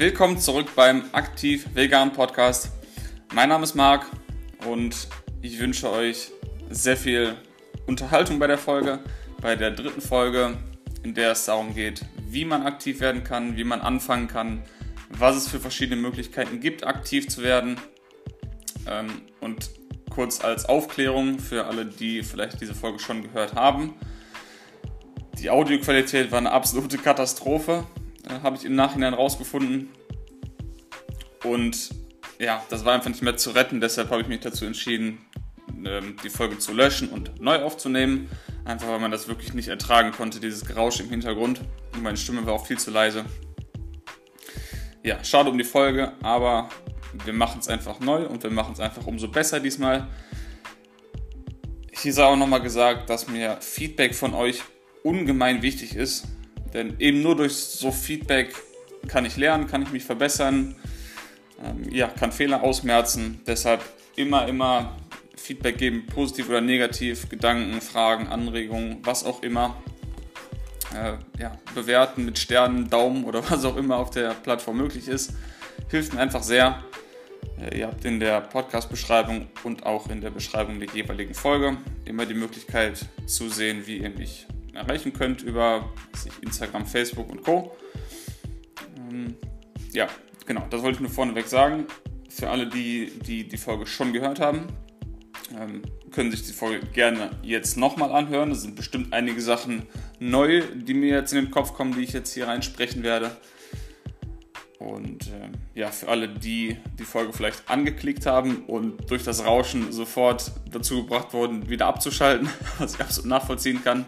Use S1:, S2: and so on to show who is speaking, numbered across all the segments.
S1: Willkommen zurück beim Aktiv Vegan Podcast. Mein Name ist Marc und ich wünsche euch sehr viel Unterhaltung bei der Folge, bei der dritten Folge, in der es darum geht, wie man aktiv werden kann, wie man anfangen kann, was es für verschiedene Möglichkeiten gibt, aktiv zu werden. Ähm, und kurz als Aufklärung für alle, die vielleicht diese Folge schon gehört haben. Die Audioqualität war eine absolute Katastrophe. Äh, habe ich im Nachhinein rausgefunden. Und ja, das war einfach nicht mehr zu retten, deshalb habe ich mich dazu entschieden, ähm, die Folge zu löschen und neu aufzunehmen. Einfach weil man das wirklich nicht ertragen konnte, dieses Geräusch im Hintergrund. Und meine Stimme war auch viel zu leise. Ja, schade um die Folge, aber wir machen es einfach neu und wir machen es einfach umso besser diesmal. Hier sei auch nochmal gesagt, dass mir Feedback von euch ungemein wichtig ist. Denn eben nur durch so Feedback kann ich lernen, kann ich mich verbessern, ähm, ja, kann Fehler ausmerzen. Deshalb immer, immer Feedback geben, positiv oder negativ, Gedanken, Fragen, Anregungen, was auch immer. Äh, ja, bewerten mit Sternen, Daumen oder was auch immer auf der Plattform möglich ist. Hilft mir einfach sehr. Äh, ihr habt in der Podcast-Beschreibung und auch in der Beschreibung der jeweiligen Folge immer die Möglichkeit zu sehen, wie ihr mich erreichen könnt über Instagram, Facebook und Co. Ähm, ja, genau, das wollte ich nur vorneweg sagen. Für alle, die die, die Folge schon gehört haben, ähm, können sich die Folge gerne jetzt nochmal anhören. Es sind bestimmt einige Sachen neu, die mir jetzt in den Kopf kommen, die ich jetzt hier reinsprechen werde. Und äh, ja, für alle, die die Folge vielleicht angeklickt haben und durch das Rauschen sofort dazu gebracht wurden, wieder abzuschalten, was ich absolut nachvollziehen kann,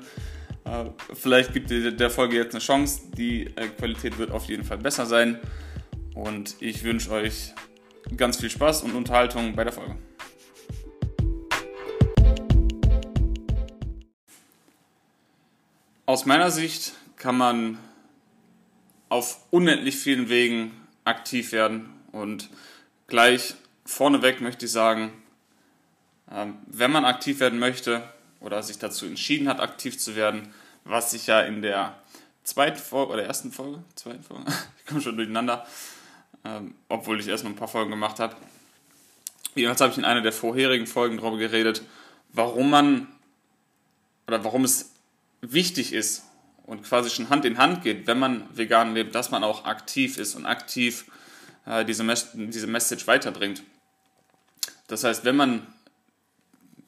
S1: äh, vielleicht gibt der Folge jetzt eine Chance. Die äh, Qualität wird auf jeden Fall besser sein. Und ich wünsche euch ganz viel Spaß und Unterhaltung bei der Folge. Aus meiner Sicht kann man auf unendlich vielen Wegen aktiv werden. Und gleich vorneweg möchte ich sagen, ähm, wenn man aktiv werden möchte, oder sich dazu entschieden hat, aktiv zu werden, was ich ja in der zweiten Folge oder ersten Folge, zweiten Folge, ich komme schon durcheinander, ähm, obwohl ich erst noch ein paar Folgen gemacht habe. Jedenfalls habe ich in einer der vorherigen Folgen darüber geredet, warum man oder warum es wichtig ist und quasi schon Hand in Hand geht, wenn man vegan lebt, dass man auch aktiv ist und aktiv äh, diese, Mes diese Message weiterbringt. Das heißt, wenn man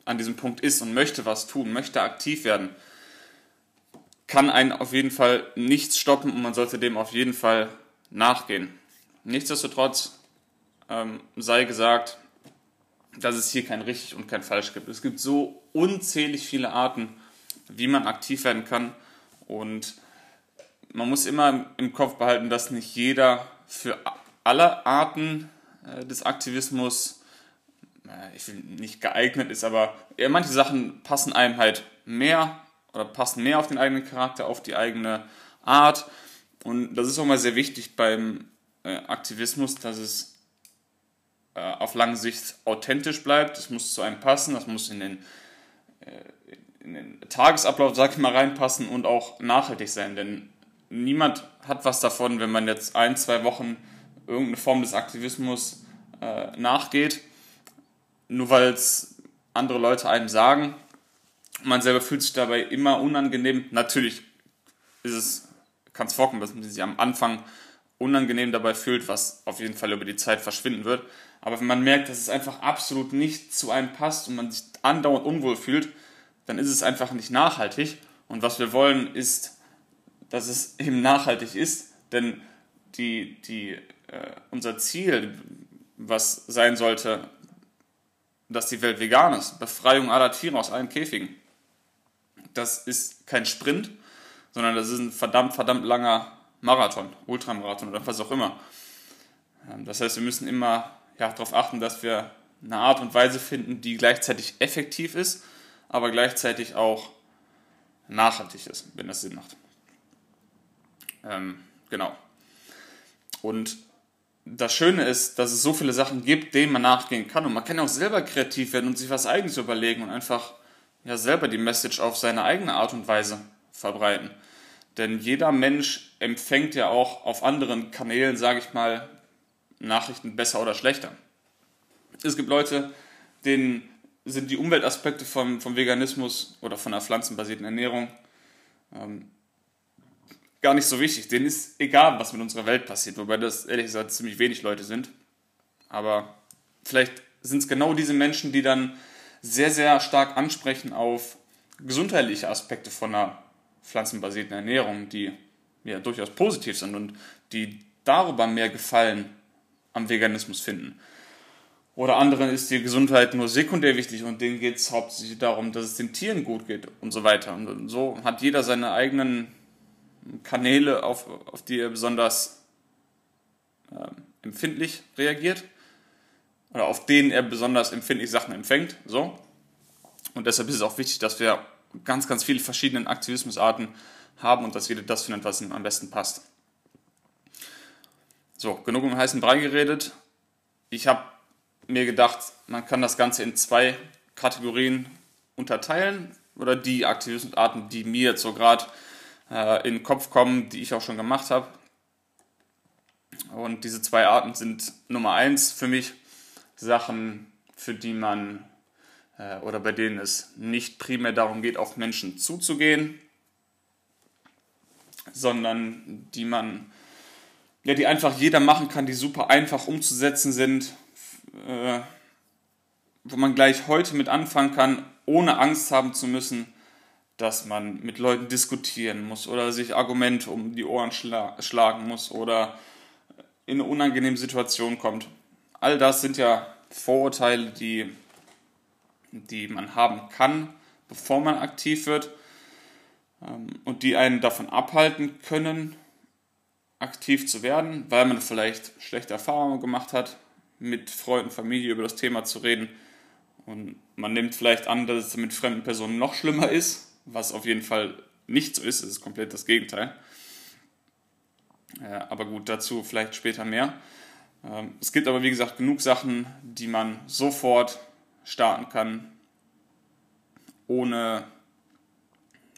S1: an diesem Punkt ist und möchte was tun, möchte aktiv werden, kann einen auf jeden Fall nichts stoppen und man sollte dem auf jeden Fall nachgehen. Nichtsdestotrotz ähm, sei gesagt, dass es hier kein richtig und kein falsch gibt. Es gibt so unzählig viele Arten, wie man aktiv werden kann und man muss immer im Kopf behalten, dass nicht jeder für alle Arten äh, des Aktivismus ich will nicht geeignet ist, aber ja, manche Sachen passen einem halt mehr oder passen mehr auf den eigenen Charakter, auf die eigene Art. Und das ist auch mal sehr wichtig beim äh, Aktivismus, dass es äh, auf lange Sicht authentisch bleibt. Das muss zu einem passen, das muss in den, äh, in den Tagesablauf, sag ich mal, reinpassen und auch nachhaltig sein. Denn niemand hat was davon, wenn man jetzt ein, zwei Wochen irgendeine Form des Aktivismus äh, nachgeht nur weil es andere Leute einem sagen. Man selber fühlt sich dabei immer unangenehm. Natürlich ist es, kann es vorkommen, dass man sich am Anfang unangenehm dabei fühlt, was auf jeden Fall über die Zeit verschwinden wird. Aber wenn man merkt, dass es einfach absolut nicht zu einem passt und man sich andauernd unwohl fühlt, dann ist es einfach nicht nachhaltig. Und was wir wollen, ist, dass es eben nachhaltig ist. Denn die, die, äh, unser Ziel, was sein sollte, dass die Welt vegan ist. Befreiung aller Tiere aus allen Käfigen. Das ist kein Sprint, sondern das ist ein verdammt, verdammt langer Marathon, Ultramarathon oder was auch immer. Ähm, das heißt, wir müssen immer ja, darauf achten, dass wir eine Art und Weise finden, die gleichzeitig effektiv ist, aber gleichzeitig auch nachhaltig ist, wenn das Sinn macht. Ähm, genau. Und das Schöne ist, dass es so viele Sachen gibt, denen man nachgehen kann. Und man kann auch selber kreativ werden und sich was Eigenes überlegen und einfach ja selber die Message auf seine eigene Art und Weise verbreiten. Denn jeder Mensch empfängt ja auch auf anderen Kanälen, sage ich mal, Nachrichten besser oder schlechter. Es gibt Leute, denen sind die Umweltaspekte vom, vom Veganismus oder von einer pflanzenbasierten Ernährung ähm, gar nicht so wichtig. Denen ist egal, was mit unserer Welt passiert, wobei das ehrlich gesagt ziemlich wenig Leute sind. Aber vielleicht sind es genau diese Menschen, die dann sehr, sehr stark ansprechen auf gesundheitliche Aspekte von einer pflanzenbasierten Ernährung, die ja durchaus positiv sind und die darüber mehr Gefallen am Veganismus finden. Oder anderen ist die Gesundheit nur sekundär wichtig und denen geht es hauptsächlich darum, dass es den Tieren gut geht und so weiter. Und so hat jeder seine eigenen Kanäle, auf, auf die er besonders äh, empfindlich reagiert oder auf denen er besonders empfindlich Sachen empfängt. So. Und deshalb ist es auch wichtig, dass wir ganz, ganz viele verschiedene Aktivismusarten haben und dass jeder das findet, was ihm am besten passt. So, genug um heißen Brei geredet. Ich habe mir gedacht, man kann das Ganze in zwei Kategorien unterteilen oder die Aktivismusarten, die mir jetzt so gerade äh, in den Kopf kommen, die ich auch schon gemacht habe. Und diese zwei Arten sind Nummer eins für mich Sachen, für die man äh, oder bei denen es nicht primär darum geht, auf Menschen zuzugehen, sondern die man, ja, die einfach jeder machen kann, die super einfach umzusetzen sind, äh, wo man gleich heute mit anfangen kann, ohne Angst haben zu müssen, dass man mit Leuten diskutieren muss oder sich Argumente um die Ohren schla schlagen muss oder in eine unangenehme Situation kommt. All das sind ja Vorurteile, die, die man haben kann, bevor man aktiv wird ähm, und die einen davon abhalten können, aktiv zu werden, weil man vielleicht schlechte Erfahrungen gemacht hat, mit Freunden, Familie über das Thema zu reden. Und man nimmt vielleicht an, dass es mit fremden Personen noch schlimmer ist, was auf jeden Fall nicht so ist. Es ist komplett das Gegenteil. Ja, aber gut, dazu vielleicht später mehr. Ähm, es gibt aber, wie gesagt, genug Sachen, die man sofort starten kann, ohne,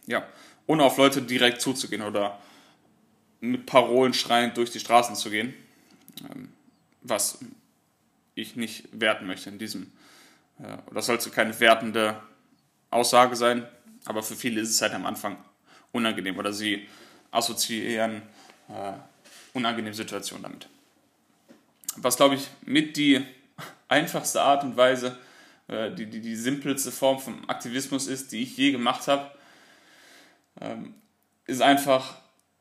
S1: ja, ohne auf Leute direkt zuzugehen oder mit Parolen schreiend durch die Straßen zu gehen, ähm, was ich nicht werten möchte in diesem. Das sollte keine wertende Aussage sein, aber für viele ist es halt am Anfang unangenehm oder sie assoziieren äh, unangenehme Situationen damit. Was, glaube ich, mit die einfachste Art und Weise, äh, die, die, die simpelste Form von Aktivismus ist, die ich je gemacht habe, ähm, ist einfach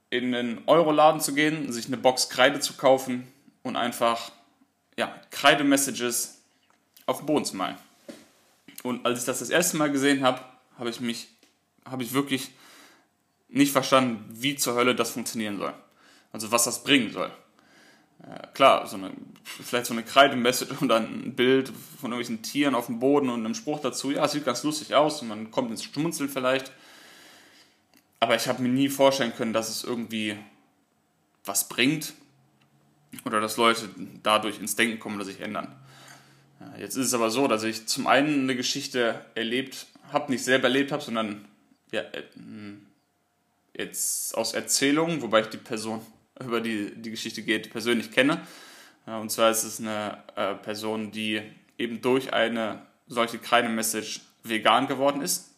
S1: in einen Euroladen zu gehen, sich eine Box Kreide zu kaufen und einfach ja, Kreide-Messages auf den Boden zu malen. Und als ich das das erste Mal gesehen habe, habe ich mich habe ich wirklich nicht verstanden, wie zur Hölle das funktionieren soll. Also was das bringen soll. Äh, klar, so eine, vielleicht so eine Kreidemessage und dann ein Bild von irgendwelchen Tieren auf dem Boden und einem Spruch dazu. Ja, sieht ganz lustig aus und man kommt ins Schmunzeln vielleicht. Aber ich habe mir nie vorstellen können, dass es irgendwie was bringt oder dass Leute dadurch ins Denken kommen oder sich ändern. Jetzt ist es aber so, dass ich zum einen eine Geschichte erlebt habe, nicht selber erlebt habe, sondern ja, äh, hm, jetzt aus Erzählungen, wobei ich die Person, über die die Geschichte geht, persönlich kenne. Und zwar ist es eine äh, Person, die eben durch eine solche kleine Message vegan geworden ist.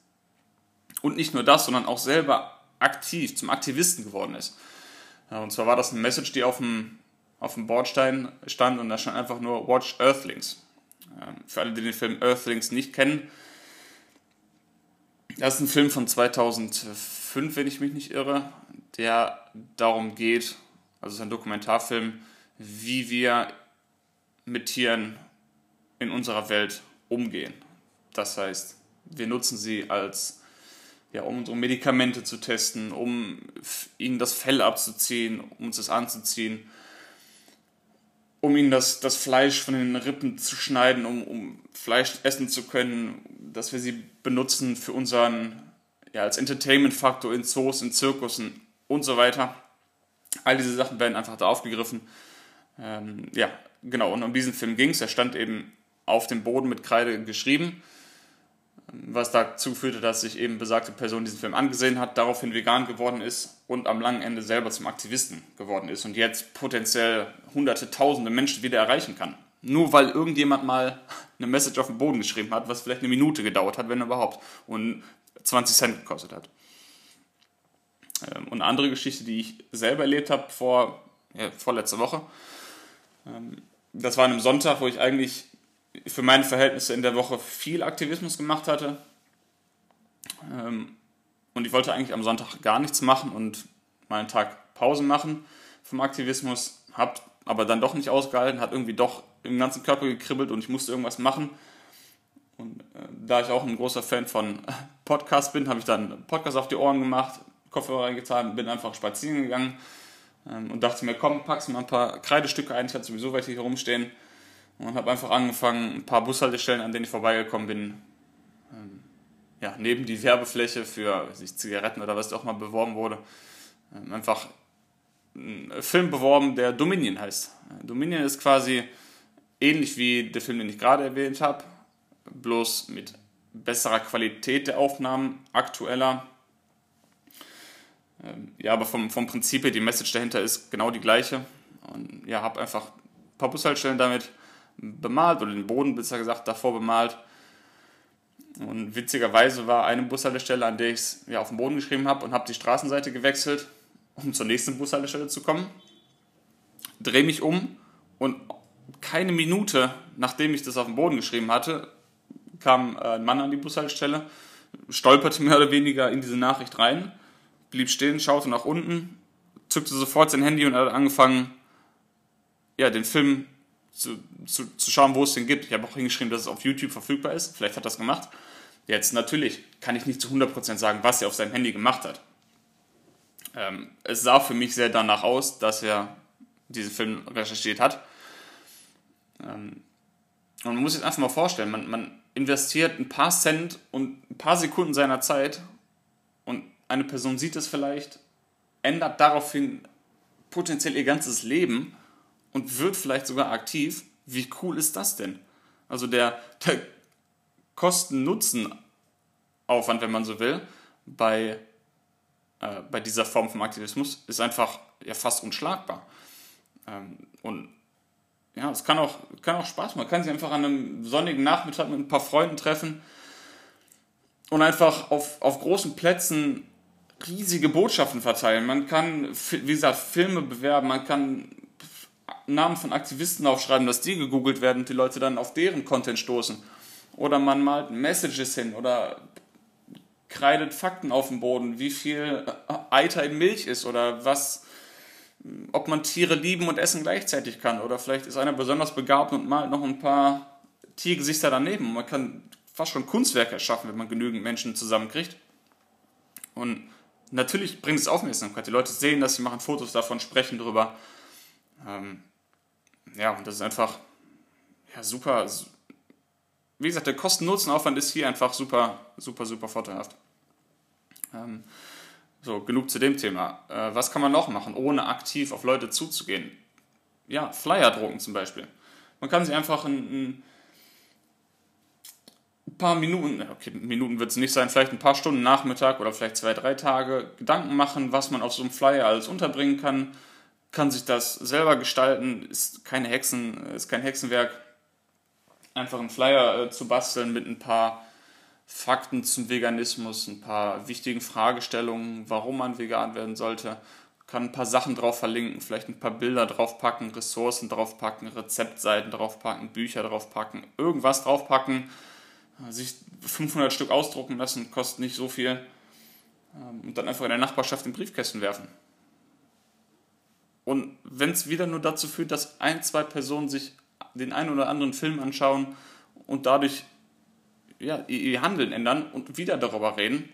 S1: Und nicht nur das, sondern auch selber aktiv, zum Aktivisten geworden ist. Und zwar war das eine Message, die auf dem, auf dem Bordstein stand und da stand einfach nur Watch Earthlings. Für alle, die den Film Earthlings nicht kennen, das ist ein Film von 2005, wenn ich mich nicht irre, der darum geht, also es ist ein Dokumentarfilm, wie wir mit Tieren in unserer Welt umgehen. Das heißt, wir nutzen sie als, ja, um unsere Medikamente zu testen, um ihnen das Fell abzuziehen, um uns das anzuziehen, um ihnen das, das Fleisch von den Rippen zu schneiden, um, um Fleisch essen zu können, dass wir sie benutzen für unseren, ja, als Entertainment-Faktor in Zoos, in Zirkussen und so weiter. All diese Sachen werden einfach da aufgegriffen. Ähm, ja, genau, und um diesen Film ging es. Er stand eben auf dem Boden mit Kreide geschrieben. was dazu führte, dass sich eben besagte Person diesen Film angesehen hat, daraufhin vegan geworden ist und am langen Ende selber zum Aktivisten geworden ist und jetzt potenziell hunderte, tausende Menschen wieder erreichen kann. Nur weil irgendjemand mal eine Message auf den Boden geschrieben hat, was vielleicht eine Minute gedauert hat, wenn überhaupt, und 20 Cent gekostet hat. Ähm, und eine andere Geschichte, die ich selber erlebt habe vor, ja, vorletzte Woche, ähm, das war an einem Sonntag, wo ich eigentlich für meine Verhältnisse in der Woche viel Aktivismus gemacht hatte. Ähm, und ich wollte eigentlich am Sonntag gar nichts machen und mal einen Tag Pause machen vom Aktivismus, habe aber dann doch nicht ausgehalten, hat irgendwie doch im ganzen Körper gekribbelt und ich musste irgendwas machen. Und äh, da ich auch ein großer Fan von Podcasts bin, habe ich dann Podcast auf die Ohren gemacht, Kopfhörer reingetan, bin einfach spazieren gegangen ähm, und dachte mir, komm, packst mal ein paar Kreidestücke ein, ich hatte sowieso welche hier rumstehen und habe einfach angefangen, ein paar Bushaltestellen, an denen ich vorbeigekommen bin, ähm, ja, neben die Werbefläche für sich Zigaretten oder was auch mal beworben wurde, ähm, einfach einen Film beworben, der Dominion heißt. Dominion ist quasi ähnlich wie der Film, den ich gerade erwähnt habe, bloß mit besserer Qualität der Aufnahmen, aktueller. Ähm, ja, aber vom, vom Prinzip her, die Message dahinter ist genau die gleiche. Und ja, habe einfach ein paar Bushaltestellen damit bemalt oder den Boden besser gesagt davor bemalt. Und witzigerweise war eine Bushaltestelle, an der ich es ja, auf den Boden geschrieben habe und habe die Straßenseite gewechselt, um zur nächsten Bushaltestelle zu kommen. Drehe mich um und keine Minute, nachdem ich das auf den Boden geschrieben hatte, kam äh, ein Mann an die Bushaltestelle, stolperte mehr oder weniger in diese Nachricht rein, blieb stehen, schaute nach unten, zückte sofort sein Handy und hat angefangen, ja, den Film zu, zu, zu schauen, wo es den gibt. Ich habe auch hingeschrieben, dass es auf YouTube verfügbar ist. Vielleicht hat er das gemacht. Jetzt natürlich kann ich nicht zu 100% sagen, was er auf seinem Handy gemacht hat. Ähm, es sah für mich sehr danach aus, dass er diesen Film recherchiert hat. Ähm, und man muss sich einfach mal vorstellen, man, man investiert ein paar Cent und ein paar Sekunden seiner Zeit eine Person sieht es vielleicht, ändert daraufhin potenziell ihr ganzes Leben und wird vielleicht sogar aktiv. Wie cool ist das denn? Also der, der Kosten-Nutzen-Aufwand, wenn man so will, bei, äh, bei dieser Form von Aktivismus ist einfach ja, fast unschlagbar. Ähm, und ja, es kann auch, kann auch Spaß machen. Man kann sich einfach an einem sonnigen Nachmittag mit ein paar Freunden treffen und einfach auf, auf großen Plätzen riesige Botschaften verteilen. Man kann, wie gesagt, Filme bewerben, man kann Namen von Aktivisten aufschreiben, dass die gegoogelt werden und die Leute dann auf deren Content stoßen. Oder man malt Messages hin oder kreidet Fakten auf den Boden, wie viel Eiter in Milch ist oder was ob man Tiere lieben und essen gleichzeitig kann. Oder vielleicht ist einer besonders begabt und malt noch ein paar Tiergesichter daneben. Man kann fast schon Kunstwerke erschaffen, wenn man genügend Menschen zusammenkriegt. Und natürlich bringt es Aufmerksamkeit. Die Leute sehen das, sie machen Fotos davon, sprechen darüber. Ähm, ja, und das ist einfach ja, super. Wie gesagt, der Kosten-Nutzen-Aufwand ist hier einfach super, super, super vorteilhaft. Ähm, so, genug zu dem Thema. Äh, was kann man noch machen, ohne aktiv auf Leute zuzugehen? Ja, Flyer drucken zum Beispiel. Man kann sich einfach ein, ein paar Minuten, okay, Minuten wird es nicht sein, vielleicht ein paar Stunden Nachmittag oder vielleicht zwei, drei Tage Gedanken machen, was man auf so einem Flyer alles unterbringen kann. Kann sich das selber gestalten, ist keine Hexen, ist kein Hexenwerk. Einfach einen Flyer äh, zu basteln mit ein paar Fakten zum Veganismus, ein paar wichtigen Fragestellungen, warum man vegan werden sollte. Kann ein paar Sachen drauf verlinken, vielleicht ein paar Bilder draufpacken, Ressourcen draufpacken, Rezeptseiten draufpacken, Bücher draufpacken, irgendwas draufpacken, sich 500 Stück ausdrucken lassen, kostet nicht so viel ähm, und dann einfach in der Nachbarschaft in Briefkästen werfen. Und wenn es wieder nur dazu führt, dass ein, zwei Personen sich den einen oder anderen Film anschauen und dadurch ja, ihr Handeln ändern und wieder darüber reden.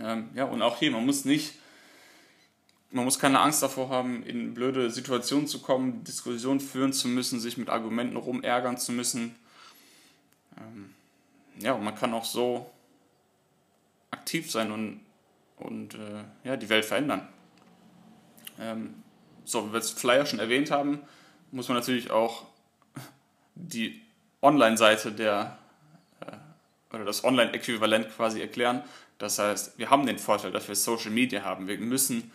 S1: Ähm, ja, und auch hier, man muss nicht, man muss keine Angst davor haben, in blöde Situationen zu kommen, Diskussionen führen zu müssen, sich mit Argumenten rumärgern zu müssen. Ähm, ja, man kann auch so aktiv sein und, und äh, ja, die Welt verändern. Ähm, so, wie wir es Flyer schon erwähnt haben, muss man natürlich auch die Online-Seite der oder das Online-Äquivalent quasi erklären. Das heißt, wir haben den Vorteil, dass wir Social Media haben. Wir müssen,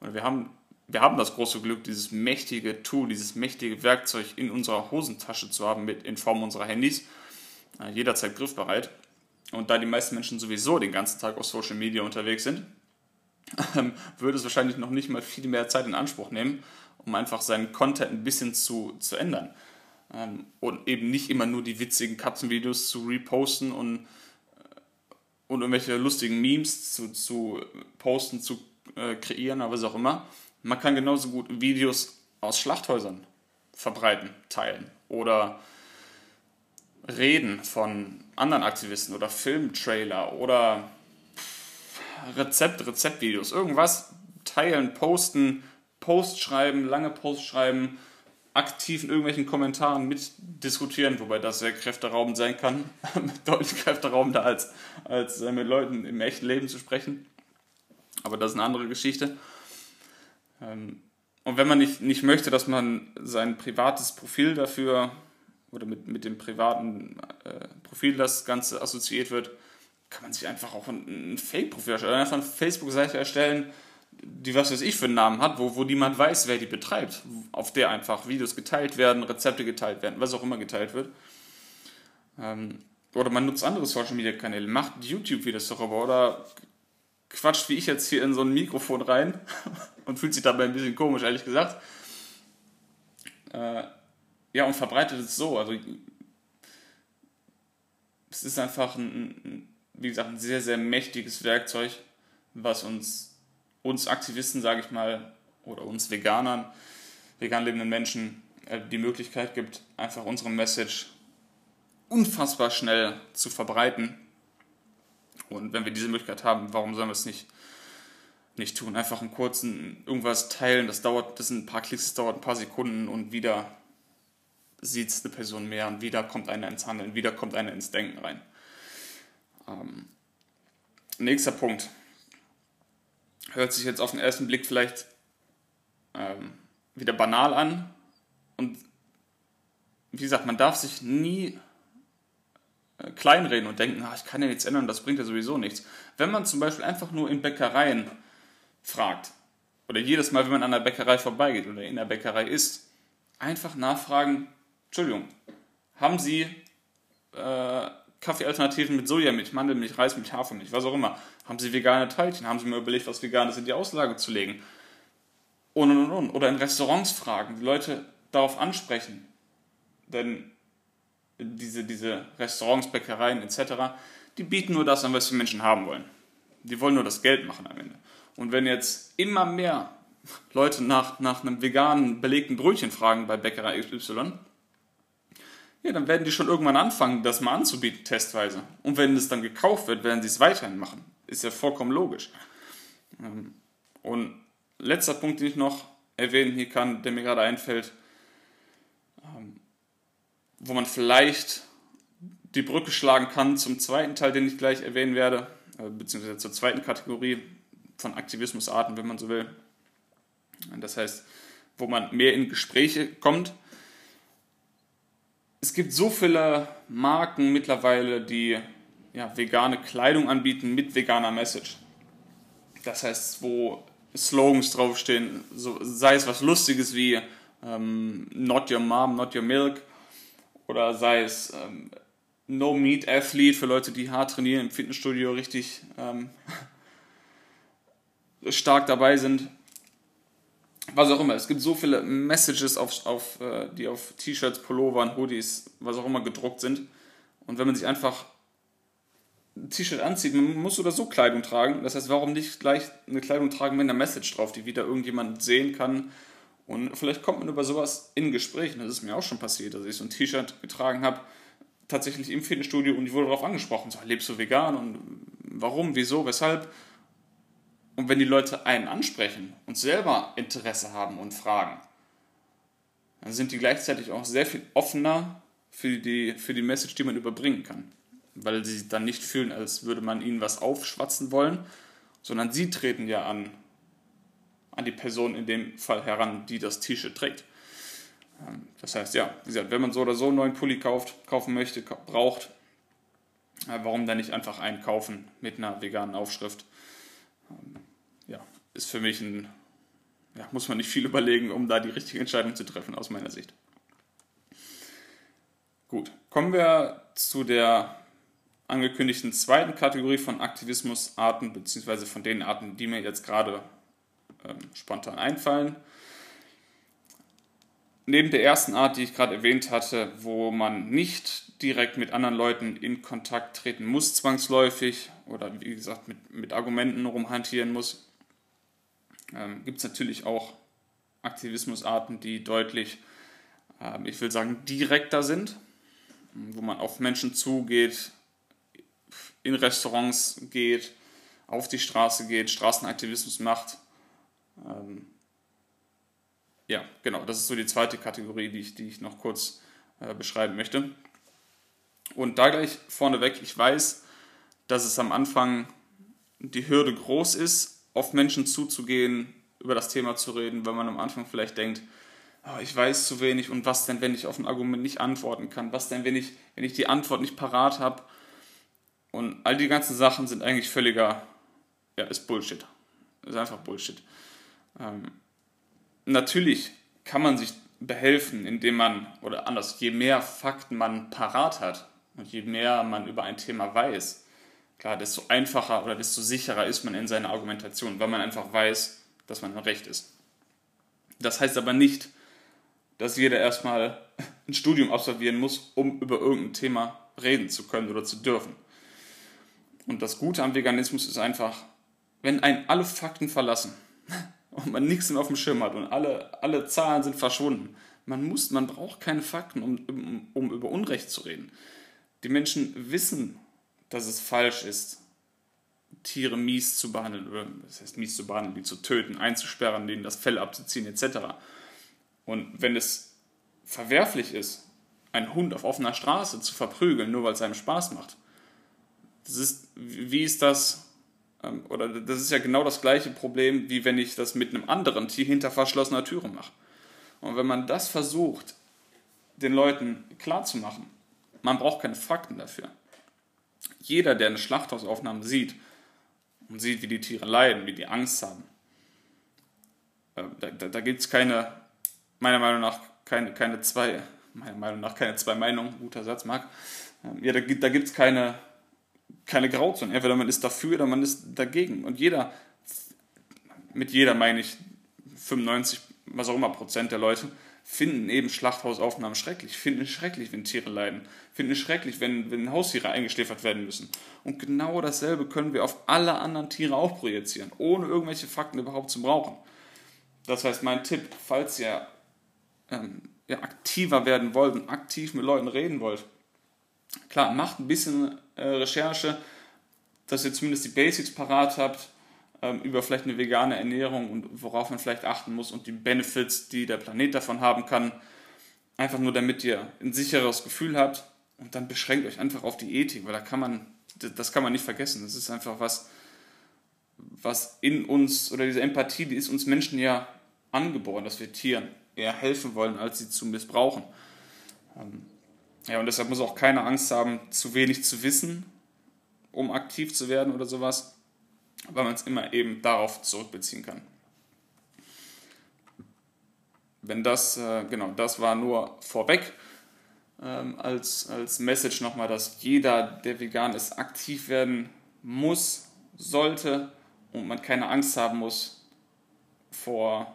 S1: oder wir haben, wir haben das große Glück, dieses mächtige Tool, dieses mächtige Werkzeug in unserer Hosentasche zu haben, mit, in Form unserer Handys, äh, jederzeit griffbereit. Und da die meisten Menschen sowieso den ganzen Tag auf Social Media unterwegs sind, ähm, würde es wahrscheinlich noch nicht mal viel mehr Zeit in Anspruch nehmen, um einfach seinen Content ein bisschen zu, zu ändern. Ähm, und eben nicht immer nur die witzigen Katzenvideos zu reposten und, äh, und irgendwelche lustigen Memes zu, zu posten, zu äh, kreieren, aber was auch immer. Man kann genauso gut Videos aus Schlachthäusern verbreiten, teilen oder Reden von anderen Aktivisten oder Filmtrailer oder Rezept, Rezeptvideos, irgendwas teilen, posten, Post schreiben, lange Post schreiben, aktiv in irgendwelchen Kommentaren mitdiskutieren, wobei das sehr kräfteraubend sein kann, deutlich kräfteraubender als, als äh, mit Leuten im echten Leben zu sprechen. Aber das ist eine andere Geschichte. Ähm, und wenn man nicht, nicht möchte, dass man sein privates Profil dafür oder mit, mit dem privaten äh, Profil das Ganze assoziiert wird, kann man sich einfach auch ein, ein Fake-Profil erstellen, einfach eine Facebook-Seite erstellen, die was weiß ich für einen Namen hat, wo, wo niemand weiß, wer die betreibt, auf der einfach Videos geteilt werden, Rezepte geteilt werden, was auch immer geteilt wird. Ähm, oder man nutzt andere Social Media Kanäle, macht YouTube-Videos darüber oder quatscht wie ich jetzt hier in so ein Mikrofon rein und fühlt sich dabei ein bisschen komisch, ehrlich gesagt. Äh, ja, und verbreitet es so. Also es ist einfach ein, wie gesagt, ein sehr, sehr mächtiges Werkzeug, was uns uns Aktivisten, sage ich mal, oder uns Veganern, vegan lebenden Menschen äh, die Möglichkeit gibt, einfach unsere Message unfassbar schnell zu verbreiten. Und wenn wir diese Möglichkeit haben, warum sollen wir es nicht, nicht tun? Einfach einen kurzen irgendwas teilen, das dauert, das sind ein paar Klicks, das dauert ein paar Sekunden und wieder sieht es eine Person mehr und wieder kommt einer ins Handeln, wieder kommt einer ins Denken rein. Ähm, nächster Punkt hört sich jetzt auf den ersten Blick vielleicht ähm, wieder banal an. Und wie gesagt, man darf sich nie äh, kleinreden und denken, ah, ich kann ja nichts ändern, das bringt ja sowieso nichts. Wenn man zum Beispiel einfach nur in Bäckereien fragt, oder jedes Mal, wenn man an der Bäckerei vorbeigeht oder in der Bäckerei ist, einfach nachfragen, Entschuldigung, haben Sie äh, Kaffeealternativen mit Sojamilch, Mandelmilch, Reismilch, Hafermilch, was auch immer. Haben Sie vegane Teilchen? Haben Sie mir überlegt, was Veganes in die Auslage zu legen? Und, und, und. Oder in Restaurants fragen, die Leute darauf ansprechen. Denn diese, diese Restaurants, Bäckereien etc., die bieten nur das an, was die Menschen haben wollen. Die wollen nur das Geld machen am Ende. Und wenn jetzt immer mehr Leute nach, nach einem veganen, belegten Brötchen fragen bei Bäckerei XY, ja, dann werden die schon irgendwann anfangen, das mal anzubieten, testweise. Und wenn es dann gekauft wird, werden sie es weiterhin machen. Ist ja vollkommen logisch. Ähm, und letzter Punkt, den ich noch erwähnen hier kann, der mir gerade einfällt, ähm, wo man vielleicht die Brücke schlagen kann zum zweiten Teil, den ich gleich erwähnen werde, äh, beziehungsweise zur zweiten Kategorie von Aktivismusarten, wenn man so will. Das heißt, wo man mehr in Gespräche kommt es gibt so viele Marken mittlerweile, die ja, vegane Kleidung anbieten mit veganer Message. Das heißt, wo Slogans draufstehen, so, sei es was Lustiges wie ähm, Not Your Mom, Not Your Milk oder sei es ähm, No Meat Athlete für Leute, die hart trainieren, im Fitnessstudio richtig ähm, stark dabei sind was auch immer. Es gibt so viele Messages, auf, auf, äh, die auf T-Shirts, Pullovern, Hoodies, was auch immer gedruckt sind. Und wenn man sich einfach ein T-Shirt anzieht, man muss oder so Kleidung tragen. Das heißt, warum nicht gleich eine Kleidung tragen mit einer Message drauf, die wieder irgendjemand sehen kann. Und vielleicht kommt man über sowas in Gesprächen. Das ist mir auch schon passiert, dass ich so ein T-Shirt getragen habe, tatsächlich im Fitnessstudio und ich wurde darauf angesprochen. So, lebst du vegan und warum, wieso, weshalb? Und wenn die Leute einen ansprechen und selber Interesse haben und fragen, dann sind die gleichzeitig auch sehr viel offener für die, für die Message, die man überbringen kann. Weil sie dann nicht fühlen, als würde man ihnen was aufschwatzen wollen, sondern sie treten ja an, an die Person in dem Fall heran, die das T-Shirt trägt. Ähm, das heißt, ja, wie gesagt, wenn man so oder so einen neuen Pulli kauft, kaufen möchte, braucht, Äh, warum dann nicht einfach einkaufen mit einer veganen Aufschrift? Ist für mich ein, ja, muss man nicht viel überlegen, um da die richtige Entscheidung zu treffen, aus meiner Sicht. Gut, kommen wir zu der angekündigten zweiten Kategorie von Aktivismusarten, beziehungsweise von den Arten, die mir jetzt gerade ähm, spontan einfallen. Neben der ersten Art, die ich gerade erwähnt hatte, wo man nicht direkt mit anderen Leuten in Kontakt treten muss, zwangsläufig, oder wie gesagt mit, mit Argumenten rumhantieren muss, ähm, gibt es natürlich auch Aktivismusarten, die deutlich, ähm, ich will sagen, direkter sind, wo man auf Menschen zugeht, in Restaurants geht, auf die Straße geht, Straßenaktivismus macht. Ähm, ja, genau, das ist so die zweite Kategorie, die ich, die ich noch kurz äh, beschreiben möchte. Und da gleich vorneweg, ich weiß, dass es am Anfang die Hürde groß ist, auf Menschen zuzugehen, über das Thema zu reden, weil man am Anfang vielleicht denkt, oh, ich weiß zu wenig und was denn, wenn ich auf ein Argument nicht antworten kann? Was denn, wenn ich, wenn ich die Antwort nicht parat habe? Und all die ganzen Sachen sind eigentlich völliger, ja, ist Bullshit. Ist einfach Bullshit. Ähm, natürlich kann man sich behelfen, indem man, oder anders, je mehr Fakten man parat hat und je mehr man über ein Thema weiß, klar, desto einfacher oder desto sicherer ist man in seiner Argumentation, weil man einfach weiß, dass man Recht ist. Das heißt aber nicht, dass jeder erstmal ein Studium absolvieren muss, um über irgendein Thema reden zu können oder zu dürfen. Und das Gute am Veganismus ist einfach, wenn einen alle Fakten verlassen und man nichts mehr auf dem Schirm hat und alle, alle Zahlen sind verschwunden, man, muss, man braucht keine Fakten, um, um, um über Unrecht zu reden. Die Menschen wissen, dass es falsch ist, Tiere mies zu behandeln, oder das heißt mies zu behandeln, die zu töten, einzusperren, denen das Fell abzuziehen, etc. Und wenn es verwerflich ist, einen Hund auf offener Straße zu verprügeln, nur weil es einem Spaß macht, das ist, wie ist das, ähm, oder das ist ja genau das gleiche Problem, wie wenn ich das mit einem anderen Tier hinter verschlossener Türe mache. Und wenn man das versucht, den Leuten klarzumachen, man braucht keine Fakten dafür. Jeder, der eine Schlachthausaufnahme sieht und sieht, wie die Tiere leiden, wie die Angst haben, äh, da, da, da gibt es keine, meiner Meinung nach, keine, keine zwei, meiner Meinung nach keine zwei Meinungen, guter Satz, Marc. Ähm, ja, da, da gibt es keine keine Grauzone. Entweder man ist dafür oder man ist dagegen. Und jeder, mit jeder meine ich 95, was auch immer Prozent der Leute, finden eben Schlachthausaufnahmen schrecklich, finden es schrecklich, wenn Tiere leiden, finden es schrecklich, wenn, wenn Haustiere eingeschläfert werden müssen. Und genau dasselbe können wir auf alle anderen Tiere auch projizieren, ohne irgendwelche Fakten überhaupt zu brauchen. Das heißt, mein Tipp, falls ihr ähm, ja, aktiver werden wollt und aktiv mit Leuten reden wollt, klar, macht ein bisschen äh, Recherche, dass ihr zumindest die Basics parat habt ähm, über vielleicht eine vegane Ernährung und worauf man vielleicht achten muss und die Benefits, die der Planet davon haben kann. Einfach nur, damit ihr ein sicheres Gefühl habt und dann beschränkt euch einfach auf die Ethik, weil da kann man, das kann man nicht vergessen. Das ist einfach was, was in uns, oder diese Empathie, die ist uns Menschen ja angeboren, dass wir Tieren eher helfen wollen, als sie zu missbrauchen. Ähm, ja, und deshalb muss auch keiner Angst haben, zu wenig zu wissen, um aktiv zu werden oder sowas, weil man es immer eben darauf zurückbeziehen kann. Wenn das, äh, genau, das war nur vorweg ähm, als, als Message nochmal, dass jeder, der vegan ist, aktiv werden muss, sollte und man keine Angst haben muss vor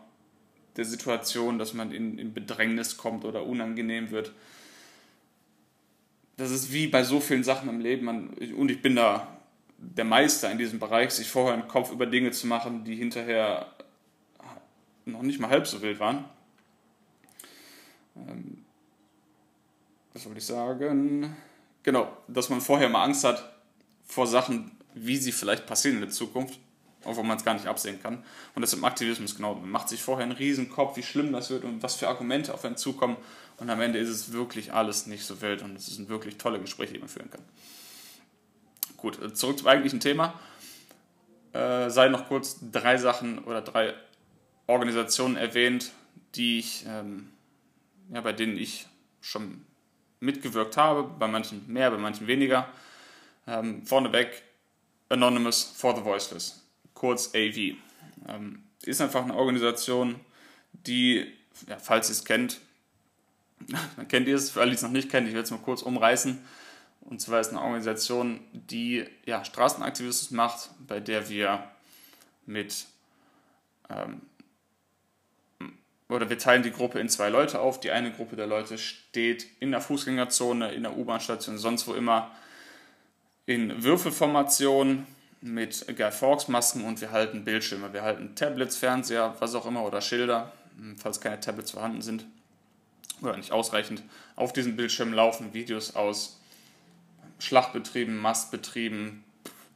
S1: der Situation, dass man in, in Bedrängnis kommt oder unangenehm wird das ist wie bei so vielen Sachen im Leben. Man, und ich bin da der Meister in diesem Bereich, sich vorher im Kopf über Dinge zu machen, die hinterher noch nicht mal halb so wild waren. Ähm, was soll ich sagen? Genau, dass man vorher mal Angst hat vor Sachen, wie sie vielleicht passieren in der Zukunft, obwohl man es gar nicht absehen kann. Und das im Aktivismus genau. Man macht sich vorher einen riesen Kopf, wie schlimm das wird und was für Argumente auf einen zukommen. Und am Ende ist es wirklich alles nicht so wild und es sind wirklich tolle Gespräche, die man führen kann. Gut, äh, zurück zum eigentlichen Thema. Äh, sei noch kurz drei Sachen oder drei Organisationen erwähnt, die ich, ähm, ja, bei denen ich schon mitgewirkt habe, bei manchen mehr, bei manchen weniger. Ähm, vorneweg Anonymous for the Voiceless, kurz AV. Ähm, ist einfach eine Organisation, die, ja, falls ihr es kennt, dann kennt ihr es, für alle, die es noch nicht kennen, ich werde es mal kurz umreißen. Und zwar ist eine Organisation, die ja, Straßenaktivismus macht, bei der wir mit ähm, oder wir teilen die Gruppe in zwei Leute auf. Die eine Gruppe der Leute steht in der Fußgängerzone, in der U-Bahn-Station, sonst wo immer in Würfelformation mit Guy Fawkes Masken und wir halten Bildschirme. Wir halten Tablets, Fernseher, was auch immer oder Schilder, falls keine Tablets vorhanden sind oder nicht ausreichend. Auf diesen Bildschirmen laufen Videos aus Schlachtbetrieben, Mastbetrieben,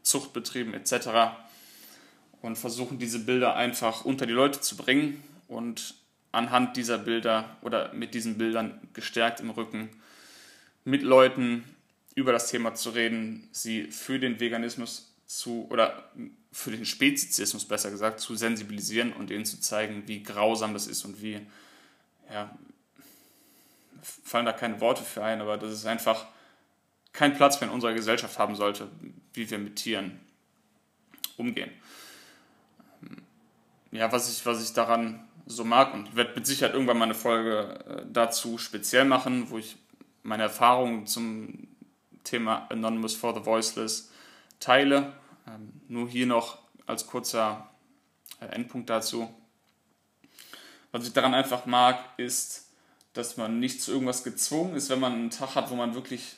S1: Zuchtbetrieben etc. und versuchen diese Bilder einfach unter die Leute zu bringen und anhand dieser Bilder oder mit diesen Bildern gestärkt im Rücken mit Leuten über das Thema zu reden, sie für den Veganismus zu oder für den Spezizismus besser gesagt zu sensibilisieren und ihnen zu zeigen, wie grausam das ist und wie ja fallen da keine Worte für ein, aber das ist einfach kein Platz mehr in unserer Gesellschaft haben sollte, wie wir mit Tieren umgehen. Ja, was ich, was ich daran so mag und werde mit Sicherheit irgendwann mal eine Folge äh, dazu speziell machen, wo ich meine Erfahrungen zum Thema Anonymous for the Voiceless teile. Ähm, nur hier noch als kurzer äh, Endpunkt dazu. Was ich daran einfach mag, ist, dass man nicht zu irgendwas gezwungen ist, wenn man einen Tag hat, wo man wirklich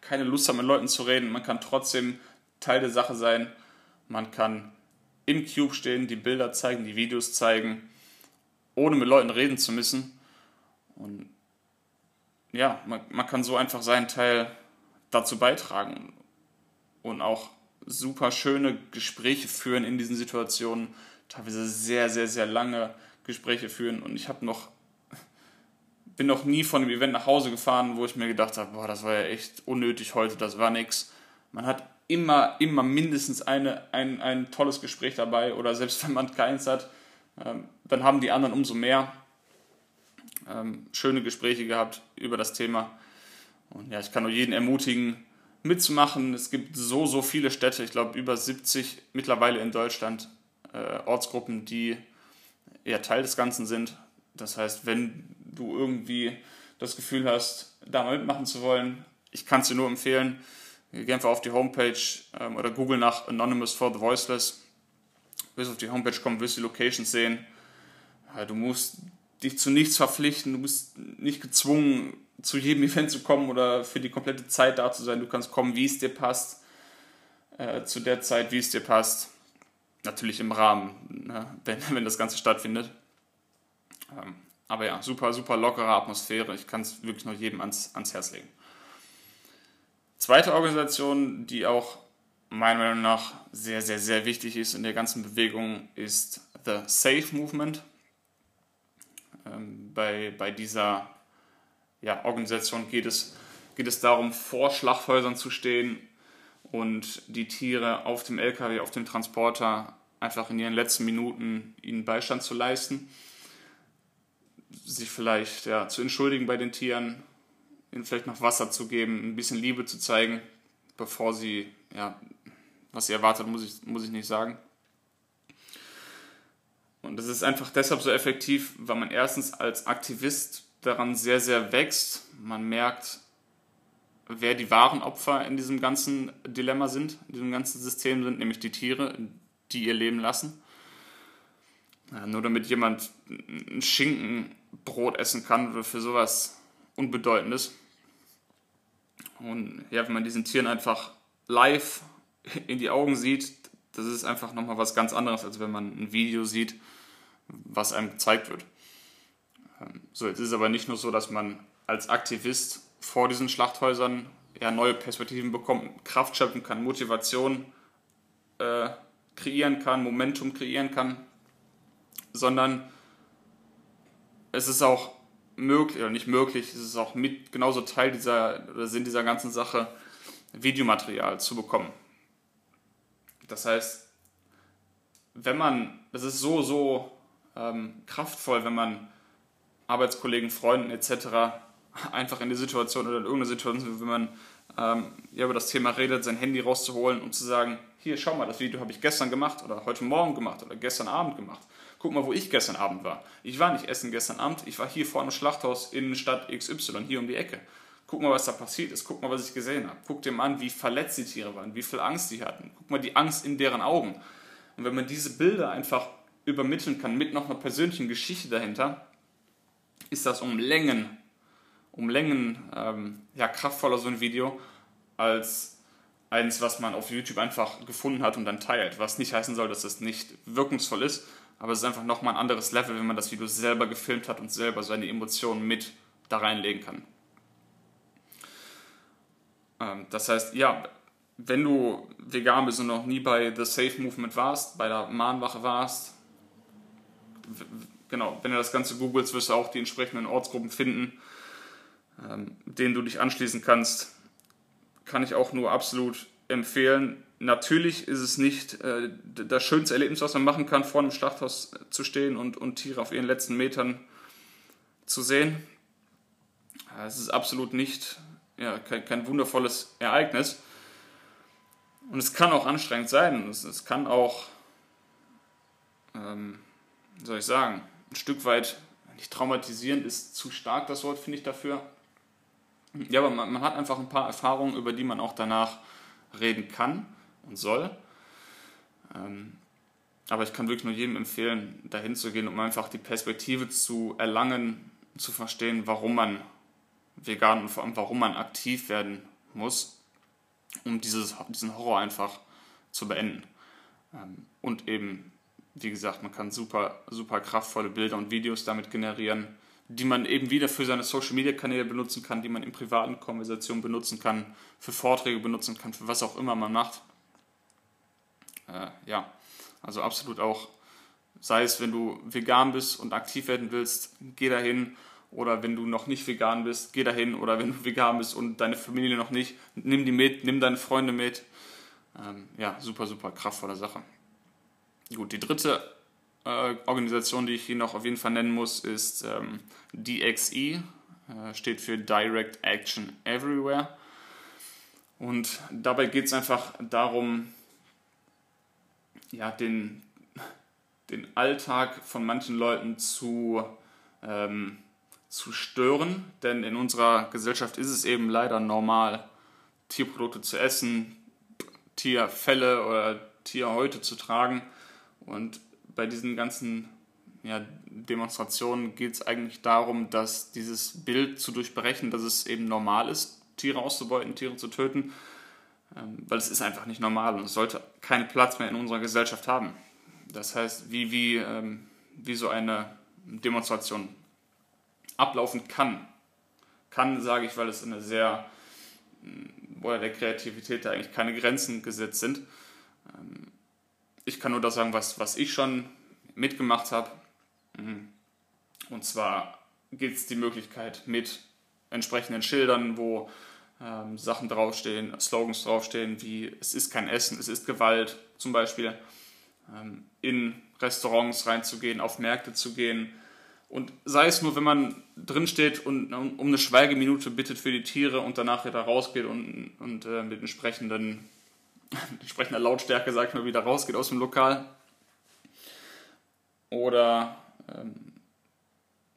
S1: keine Lust hat, mit Leuten zu reden. Man kann trotzdem Teil der Sache sein. Man kann im Cube stehen, die Bilder zeigen, die Videos zeigen, ohne mit Leuten reden zu müssen. Und ja, man, man kann so einfach seinen Teil dazu beitragen und auch super schöne Gespräche führen in diesen Situationen, teilweise sehr, sehr, sehr lange Gespräche führen. Und ich habe noch bin noch nie von dem Event nach Hause gefahren, wo ich mir gedacht habe, boah, das war ja echt unnötig heute, das war nix. Man hat immer, immer mindestens eine, ein, ein tolles Gespräch dabei oder selbst wenn man keins hat, ähm, dann haben die anderen umso mehr ähm, schöne Gespräche gehabt über das Thema. Und ja, ich kann nur jeden ermutigen, mitzumachen. Es gibt so, so viele Städte, ich glaube über 70 mittlerweile in Deutschland, äh, Ortsgruppen, die eher Teil des Ganzen sind. Das heißt, wenn du irgendwie das Gefühl hast, da mal mitmachen zu wollen, ich kann es dir nur empfehlen. Geh einfach auf die Homepage ähm, oder google nach Anonymous for the Voiceless. Bis auf die Homepage kommen, wirst du die Locations sehen. Du musst dich zu nichts verpflichten, du bist nicht gezwungen, zu jedem Event zu kommen oder für die komplette Zeit da zu sein. Du kannst kommen, wie es dir passt, äh, zu der Zeit, wie es dir passt. Natürlich im Rahmen, ne, wenn, wenn das Ganze stattfindet. Ähm, aber ja, super, super lockere Atmosphäre. Ich kann es wirklich nur jedem ans, ans Herz legen. Zweite Organisation, die auch meiner Meinung nach sehr, sehr, sehr wichtig ist in der ganzen Bewegung, ist The Safe Movement. Ähm, bei, bei dieser ja, Organisation geht es, geht es darum, vor Schlachthäusern zu stehen und die Tiere auf dem LKW, auf dem Transporter einfach in ihren letzten Minuten ihnen Beistand zu leisten sich vielleicht ja, zu entschuldigen bei den Tieren, ihnen vielleicht noch Wasser zu geben, ein bisschen Liebe zu zeigen, bevor sie, ja, was sie erwartet, muss ich, muss ich nicht sagen. Und das ist einfach deshalb so effektiv, weil man erstens als Aktivist daran sehr, sehr wächst. Man merkt, wer die wahren Opfer in diesem ganzen Dilemma sind, in diesem ganzen System sind, nämlich die Tiere, die ihr Leben lassen. Ja, nur damit jemand ein Schinkenbrot essen kann für sowas Unbedeutendes. Und ja, wenn man diesen Tieren einfach live in die Augen sieht, das ist einfach nochmal was ganz anderes, als wenn man ein Video sieht, was einem gezeigt wird. Ähm, so, jetzt ist es aber nicht nur so, dass man als Aktivist vor diesen Schlachthäusern ja neue Perspektiven bekommt, Kraft schöpfen kann, Motivation äh, kreieren kann, Momentum kreieren kann, sondern es ist auch möglich, oder nicht möglich, es ist auch mit genauso Teil dieser, oder Sinn dieser ganzen Sache, Videomaterial zu bekommen. Das heißt, wenn man, das ist so, so ähm, kraftvoll, wenn man Arbeitskollegen, Freunden etc. einfach in die Situation oder in irgendeine Situation, wenn man ähm, ja, über das Thema redet, sein Handy rauszuholen und zu sagen, hier, schau mal, das Video habe ich gestern gemacht oder heute Morgen gemacht oder gestern Abend gemacht. Guck mal, wo ich gestern Abend war. Ich war nicht essen gestern Abend, ich war hier vor einem Schlachthaus in Stadt XY, hier um die Ecke. Guck mal, was da passiert ist. Guck mal, was ich gesehen habe. Guck dir mal an, wie verletzt die Tiere waren, wie viel Angst die hatten. Guck mal die Angst in deren Augen. Und wenn man diese Bilder einfach übermitteln kann mit noch einer persönlichen Geschichte dahinter, ist das um Längen, um Längen ähm, ja, kraftvoller so ein Video als eins, was man auf YouTube einfach gefunden hat und dann teilt. Was nicht heißen soll, dass es nicht wirkungsvoll ist, aber es ist einfach nochmal ein anderes Level, wenn man das Video selber gefilmt hat und selber seine Emotionen mit da reinlegen kann. Ähm, das heißt, ja, wenn du vegan bist und noch nie bei The Safe Movement warst, bei der Mahnwache warst, genau, wenn du das Ganze googelst, wirst du auch die entsprechenden Ortsgruppen finden, ähm, denen du dich anschließen kannst. Kann ich auch nur absolut empfehlen. Natürlich ist es nicht äh, das schönste Erlebnis, was man machen kann, vor einem Schlachthaus zu stehen und, und Tiere auf ihren letzten Metern zu sehen. Es ist absolut nicht ja, kein, kein wundervolles Ereignis. Und es kann auch anstrengend sein. Es, es kann auch, ähm, wie soll ich sagen, ein Stück weit, nicht traumatisierend ist zu stark das Wort, finde ich dafür. Ja, aber man, man, hat einfach ein paar Erfahrungen, über die man auch danach reden kann und soll. Ähm, aber ich kann wirklich nur jedem empfehlen, dahin zu gehen, um einfach die Perspektive zu erlangen, zu verstehen, warum man vegan und vor allem, warum man aktiv werden muss, um dieses, diesen Horror einfach zu beenden. Ähm, und eben, wie gesagt, man kann super, super kraftvolle Bilder und Videos damit generieren, die man eben wieder für seine Social Media Kanäle benutzen kann, die man in privaten Konversationen benutzen kann, für Vorträge benutzen kann, für was auch immer man macht. Äh, ja, also absolut auch, sei es, wenn du vegan bist und aktiv werden willst, geh dahin oder wenn du noch nicht vegan bist, geh dahin. Oder wenn du vegan bist und deine Familie noch nicht, nimm die mit, nimm deine Freunde mit. Ähm, ja, super, super kraftvolle Sache. Gut, die dritte äh, Organisation, die ich hier noch auf jeden Fall nennen muss, ist ähm, DXE, äh, steht für Direct Action Everywhere. Und dabei geht es einfach darum, ja, den, den Alltag von manchen Leuten zu ähm, zu stören, denn in unserer Gesellschaft ist es eben leider normal, Tierprodukte zu essen, Tierfälle oder Tierhäute zu tragen. Und bei diesen ganzen ja, Demonstrationen geht es eigentlich darum, dass dieses Bild zu durchbrechen, dass es eben normal ist, Tiere auszubeuten, Tiere zu töten, weil es ist einfach nicht normal und es sollte keinen Platz mehr in unserer Gesellschaft haben. Das heißt, wie, wie, ähm, wie so eine Demonstration ablaufen kann. Kann, sage ich, weil es eine sehr, wo der Kreativität da eigentlich keine Grenzen gesetzt sind. Ähm, ich kann nur das sagen, was, was ich schon mitgemacht habe. Mhm. Und zwar gibt es die Möglichkeit mit entsprechenden Schildern, wo ähm, Sachen draufstehen, Slogans draufstehen, wie es ist kein Essen, es ist Gewalt zum Beispiel, ähm, in Restaurants reinzugehen, auf Märkte zu gehen, und sei es nur, wenn man drinsteht und um eine Schweigeminute bittet für die Tiere und danach wieder rausgeht und, und äh, mit entsprechenden, entsprechender Lautstärke, sag ich mal, wieder rausgeht aus dem Lokal. Oder ähm,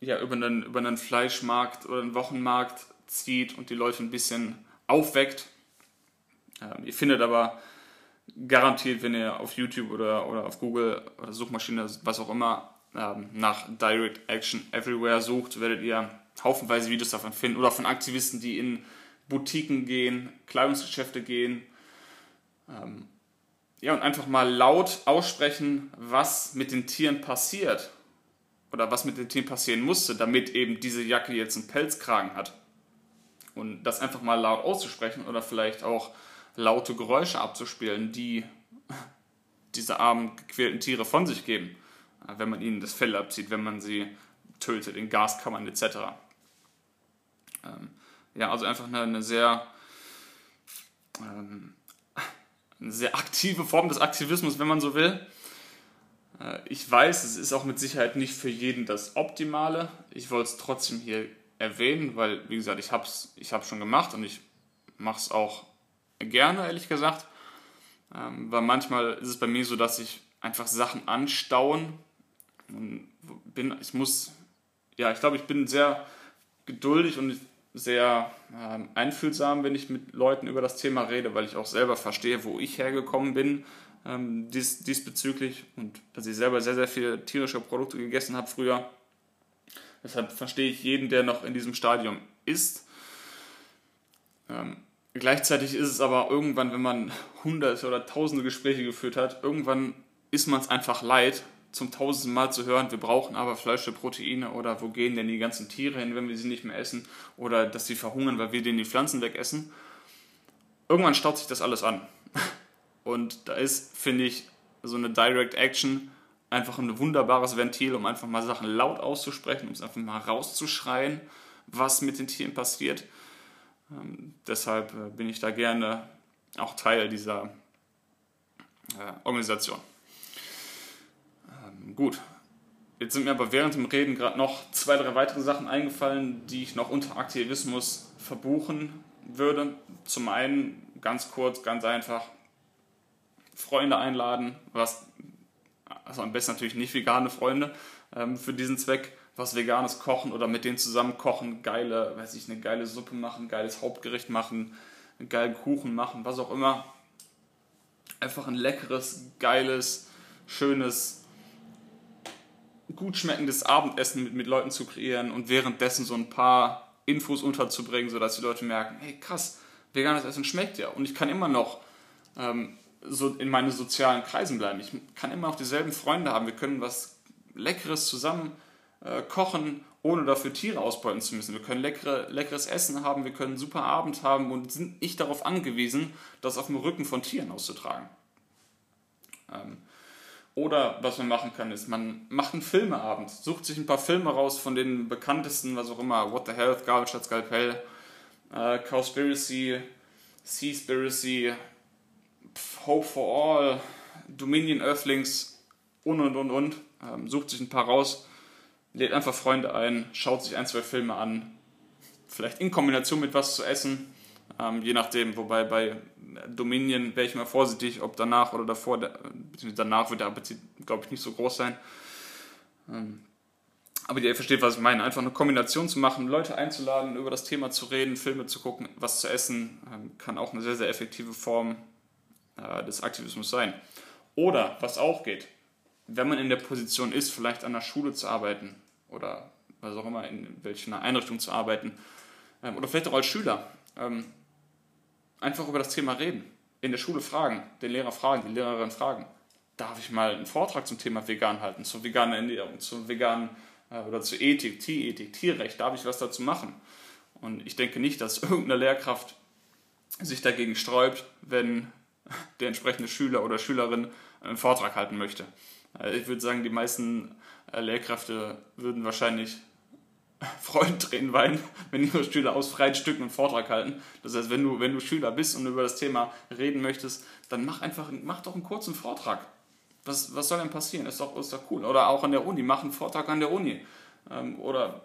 S1: ja, über einen, über einen Fleischmarkt oder einen Wochenmarkt zieht und die Leute ein bisschen aufweckt. Ähm, ihr findet aber garantiert, wenn ihr auf YouTube oder, oder auf Google oder Suchmaschine, was auch immer, ähm, nach Direct Action Everywhere sucht, werdet ihr haufenweise Videos davon finden oder von Aktivisten, die in Boutiquen gehen, Kleidungsgeschäfte gehen. Ähm, ja, und einfach mal laut aussprechen, was mit den Tieren passiert oder was mit den Tieren passieren musste, damit eben diese Jacke jetzt einen Pelzkragen hat. Und das einfach mal laut auszusprechen oder vielleicht auch laute Geräusche abzuspielen, die diese armen, gequälten Tiere von sich geben wenn man ihnen das Fell abzieht, wenn man sie tötet, in Gaskammern etc. Ähm, ja, also einfach eine, eine sehr, ähm, eine sehr aktive Form des Aktivismus, wenn man so will. Äh, ich weiß, es ist auch mit Sicherheit nicht für jeden das Optimale. Ich wollte es trotzdem hier erwähnen, weil, wie gesagt, ich habe es ich hab's schon gemacht und ich mache es auch gerne, ehrlich gesagt. Ähm, weil manchmal ist es bei mir so, dass sich einfach Sachen anstauen. Und bin, ich muss, ja, ich glaube, ich bin sehr geduldig und sehr ähm, einfühlsam, wenn ich mit Leuten über das Thema rede, weil ich auch selber verstehe, wo ich hergekommen bin ähm, dies, diesbezüglich und dass ich selber sehr, sehr viele tierische Produkte gegessen habe früher. Deshalb verstehe ich jeden, der noch in diesem Stadium ist. Ähm, gleichzeitig ist es aber irgendwann, wenn man hunderte oder tausende Gespräche geführt hat, irgendwann ist man es einfach leid, zum tausendsten Mal zu hören, wir brauchen aber Fleisch für Proteine oder wo gehen denn die ganzen Tiere hin, wenn wir sie nicht mehr essen oder dass sie verhungern, weil wir denen die Pflanzen wegessen. Irgendwann staut sich das alles an. Und da ist, finde ich, so eine Direct Action einfach ein wunderbares Ventil, um einfach mal Sachen laut auszusprechen, um es einfach mal rauszuschreien, was mit den Tieren passiert. Ähm, deshalb äh, bin ich da gerne auch Teil dieser äh, Organisation. Ähm, gut, jetzt sind mir aber während dem Reden gerade noch zwei, drei weitere Sachen eingefallen, die ich noch unter Aktivismus verbuchen würde. Zum einen ganz kurz, ganz einfach, Freunde einladen, was, also am besten natürlich nicht vegane Freunde ähm, für diesen Zweck, was veganes kochen oder mit denen zusammen kochen, geile, weiß ich, eine geile Suppe machen, geiles Hauptgericht machen, einen geilen Kuchen machen, was auch immer. Einfach ein leckeres, geiles, schönes, gut schmeckendes Abendessen mit, mit Leuten zu kreieren und währenddessen so ein paar Infos unterzubringen, sodass die Leute merken, hey krass, veganes Essen schmeckt ja und ich kann immer noch ähm, so in meine sozialen Kreisen bleiben. Ich kann immer noch dieselben Freunde haben. Wir können was Leckeres zusammen äh, kochen, ohne dafür Tiere ausbeuten zu müssen. Wir können leckere, leckeres Essen haben, wir können einen super Abend haben und sind nicht darauf angewiesen, das auf dem Rücken von Tieren auszutragen. Ähm, oder was man machen kann, ist, man macht einen Filmeabend, sucht sich ein paar Filme raus von den bekanntesten, was auch immer, What the Health, Garbage Skalpell, äh, Cowspiracy, Seaspiracy, Hope for All, Dominion Earthlings und und und und. Ähm, sucht sich ein paar raus, lädt einfach Freunde ein, schaut sich ein, zwei Filme an. Vielleicht in Kombination mit was zu essen, ähm, je nachdem. Wobei bei Dominion wäre ich mal vorsichtig, ob danach oder davor, beziehungsweise danach wird der Appetit, glaube ich, nicht so groß sein. Ähm, aber ihr versteht, was ich meine. Einfach eine Kombination zu machen, Leute einzuladen, über das Thema zu reden, Filme zu gucken, was zu essen, ähm, kann auch eine sehr, sehr effektive Form äh, des Aktivismus sein. Oder, was auch geht, wenn man in der Position ist, vielleicht an der Schule zu arbeiten oder was auch immer, in welcher Einrichtung zu arbeiten, ähm, oder vielleicht auch als Schüler, ähm, einfach über das Thema reden. In der Schule fragen, den Lehrer fragen, die Lehrerin fragen. Darf ich mal einen Vortrag zum Thema vegan halten, zur veganen Ernährung, zur veganen äh, oder zur Ethik, Tierethik, Tierrecht? Darf ich was dazu machen? Und ich denke nicht, dass irgendeine Lehrkraft sich dagegen sträubt, wenn der entsprechende Schüler oder Schülerin einen Vortrag halten möchte. Äh, ich würde sagen, die meisten äh, Lehrkräfte würden wahrscheinlich Freudentränen weinen, wenn ihre Schüler aus freien Stücken einen Vortrag halten. Das heißt, wenn du, wenn du Schüler bist und über das Thema reden möchtest, dann mach einfach, mach doch einen kurzen Vortrag. Was, was soll denn passieren? Ist doch, ist doch cool. Oder auch an der Uni, mach einen Vortrag an der Uni. Ähm, oder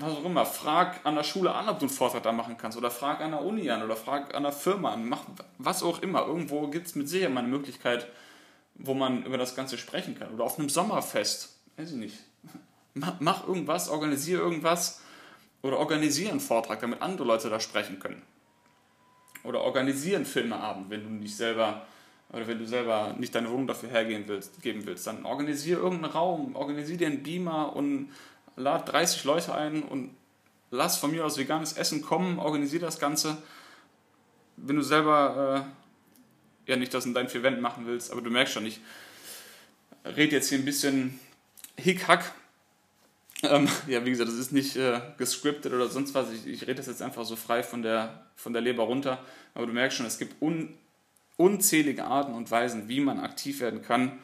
S1: was auch immer, frag an der Schule an, ob du einen Vortrag da machen kannst oder frag an der Uni an oder frag an der Firma an, mach was auch immer. Irgendwo gibt es mit Sicherheit mal eine Möglichkeit, wo man über das Ganze sprechen kann. Oder auf einem Sommerfest, weiß ich nicht. Mach, irgendwas, organisiere irgendwas oder organisiere einen Vortrag, damit andere Leute da sprechen können. Oder organisiere einen Filmeabend, wenn du nicht selber oder wenn du selber nicht deine Wohnung dafür hergeben willst, geben willst, dann organisiere irgendeinen Raum, organisiere dir einen Beamer und lad 30 Leute ein und lass von mir aus veganes Essen kommen, organisiere das Ganze. Wenn du selber äh, ja nicht das in deinen vier Wänden machen willst, aber du merkst schon, ich rede jetzt hier ein bisschen Hickhack. Ähm, ja, wie gesagt, das ist nicht äh, gescriptet oder sonst was. Ich, ich rede das jetzt einfach so frei von der, von der Leber runter. Aber du merkst schon, es gibt un, unzählige Arten und Weisen, wie man aktiv werden kann.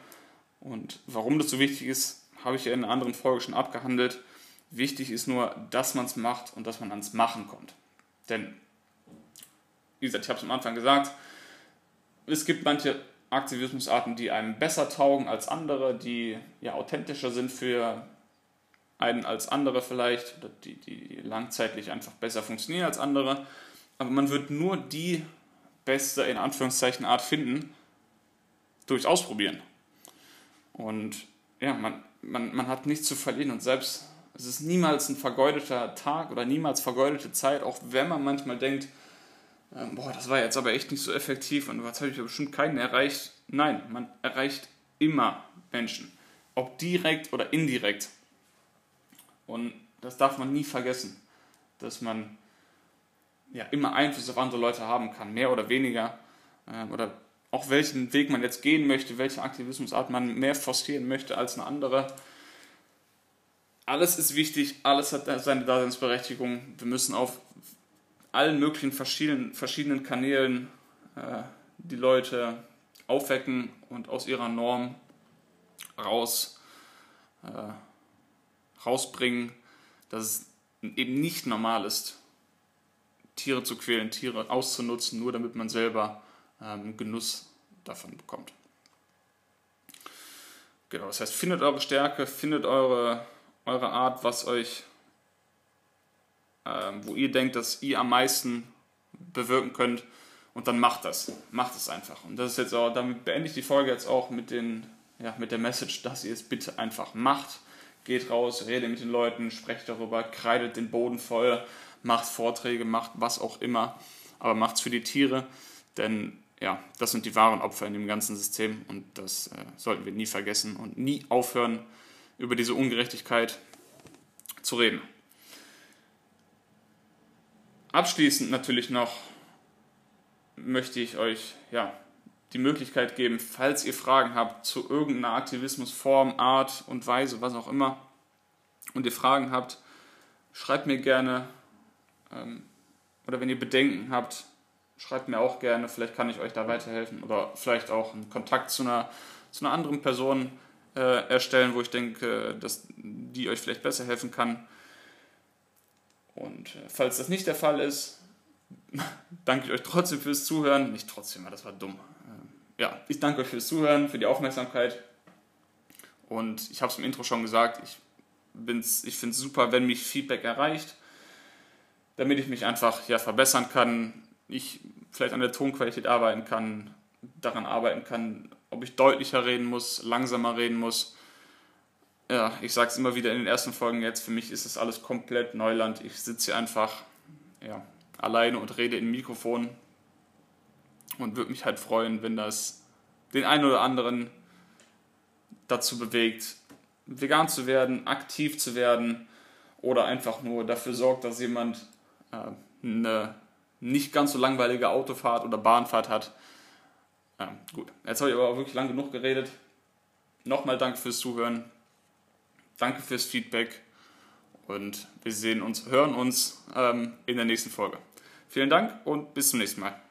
S1: Und warum das so wichtig ist, habe ich ja in einer anderen Folge schon abgehandelt. Wichtig ist nur, dass man es macht und dass man ans Machen kommt. Denn, wie gesagt, ich habe es am Anfang gesagt, es gibt manche Aktivismusarten, die einem besser taugen als andere, die ja authentischer sind für einen als andere vielleicht, oder die, die langzeitlich einfach besser funktionieren als andere. Aber man wird nur die beste, in Anführungszeichen, Art finden, durchs Ausprobieren. Und ja, man, man, man hat nichts zu verlieren und selbst, es ist niemals ein vergeudeter Tag oder niemals vergeudete Zeit, auch wenn man manchmal denkt, ähm, boah, das war jetzt aber echt nicht so effektiv und was habe ich bestimmt keinen erreicht. Nein, man erreicht immer Menschen, ob direkt oder indirekt. Und das darf man nie vergessen, dass man ja immer Einfluss auf andere Leute haben kann, mehr oder weniger. Äh, oder auch welchen Weg man jetzt gehen möchte, welche Aktivismusart man mehr forcieren möchte als eine andere. Alles ist wichtig, alles hat seine Daseinsberechtigung. Wir müssen auf allen möglichen verschiedenen, verschiedenen Kanälen äh, die Leute aufwecken und aus ihrer Norm raus, äh, rausbringen, dass es eben nicht normal ist, Tiere zu quälen, Tiere auszunutzen, nur damit man selber ähm, Genuss davon bekommt. Genau, das heißt, findet eure Stärke, findet eure, eure Art, was euch, ähm, wo ihr denkt, dass ihr am meisten bewirken könnt und dann macht das. Macht es einfach. Und das ist jetzt auch, damit beende ich die Folge jetzt auch mit, den, ja, mit der Message, dass ihr es bitte einfach macht. Geht raus, redet mit den Leuten, sprecht darüber, kreidet den Boden voll, macht Vorträge, macht was auch immer, aber macht es für die Tiere, denn ja, das sind die wahren Opfer in dem ganzen System und das äh, sollten wir nie vergessen und nie aufhören, über diese Ungerechtigkeit zu reden. Abschließend natürlich noch möchte ich euch ja, die Möglichkeit geben, falls ihr Fragen habt zu irgendeiner Aktivismusform, Art und Weise, was auch immer, und ihr Fragen habt, schreibt mir gerne ähm, oder wenn ihr Bedenken habt, schreibt mir auch gerne, vielleicht kann ich euch da weiterhelfen oder vielleicht auch einen Kontakt zu einer, zu einer anderen Person äh, erstellen, wo ich denke, dass die euch vielleicht besser helfen kann. Und äh, falls das nicht der Fall ist, danke ich euch trotzdem fürs Zuhören. Nicht trotzdem, das war dumm. Äh, ja, ich danke euch fürs Zuhören, für die Aufmerksamkeit. Und ich habe es im Intro schon gesagt, ich, ich finde es super, wenn mich Feedback erreicht, damit ich mich einfach ja, verbessern kann, ich vielleicht an der Tonqualität arbeiten kann, daran arbeiten kann, ob ich deutlicher reden muss, langsamer reden muss. Ja, ich sage es immer wieder in den ersten Folgen jetzt, für mich ist es alles komplett Neuland. Ich sitze hier einfach ja, alleine und rede in Mikrofon und würde mich halt freuen, wenn das den einen oder anderen dazu bewegt, vegan zu werden, aktiv zu werden oder einfach nur dafür sorgt, dass jemand äh, eine nicht ganz so langweilige Autofahrt oder Bahnfahrt hat. Ja, gut, jetzt habe ich aber auch wirklich lang genug geredet. Nochmal danke fürs Zuhören. Danke fürs Feedback. Und wir sehen uns, hören uns ähm, in der nächsten Folge. Vielen Dank und bis zum nächsten Mal.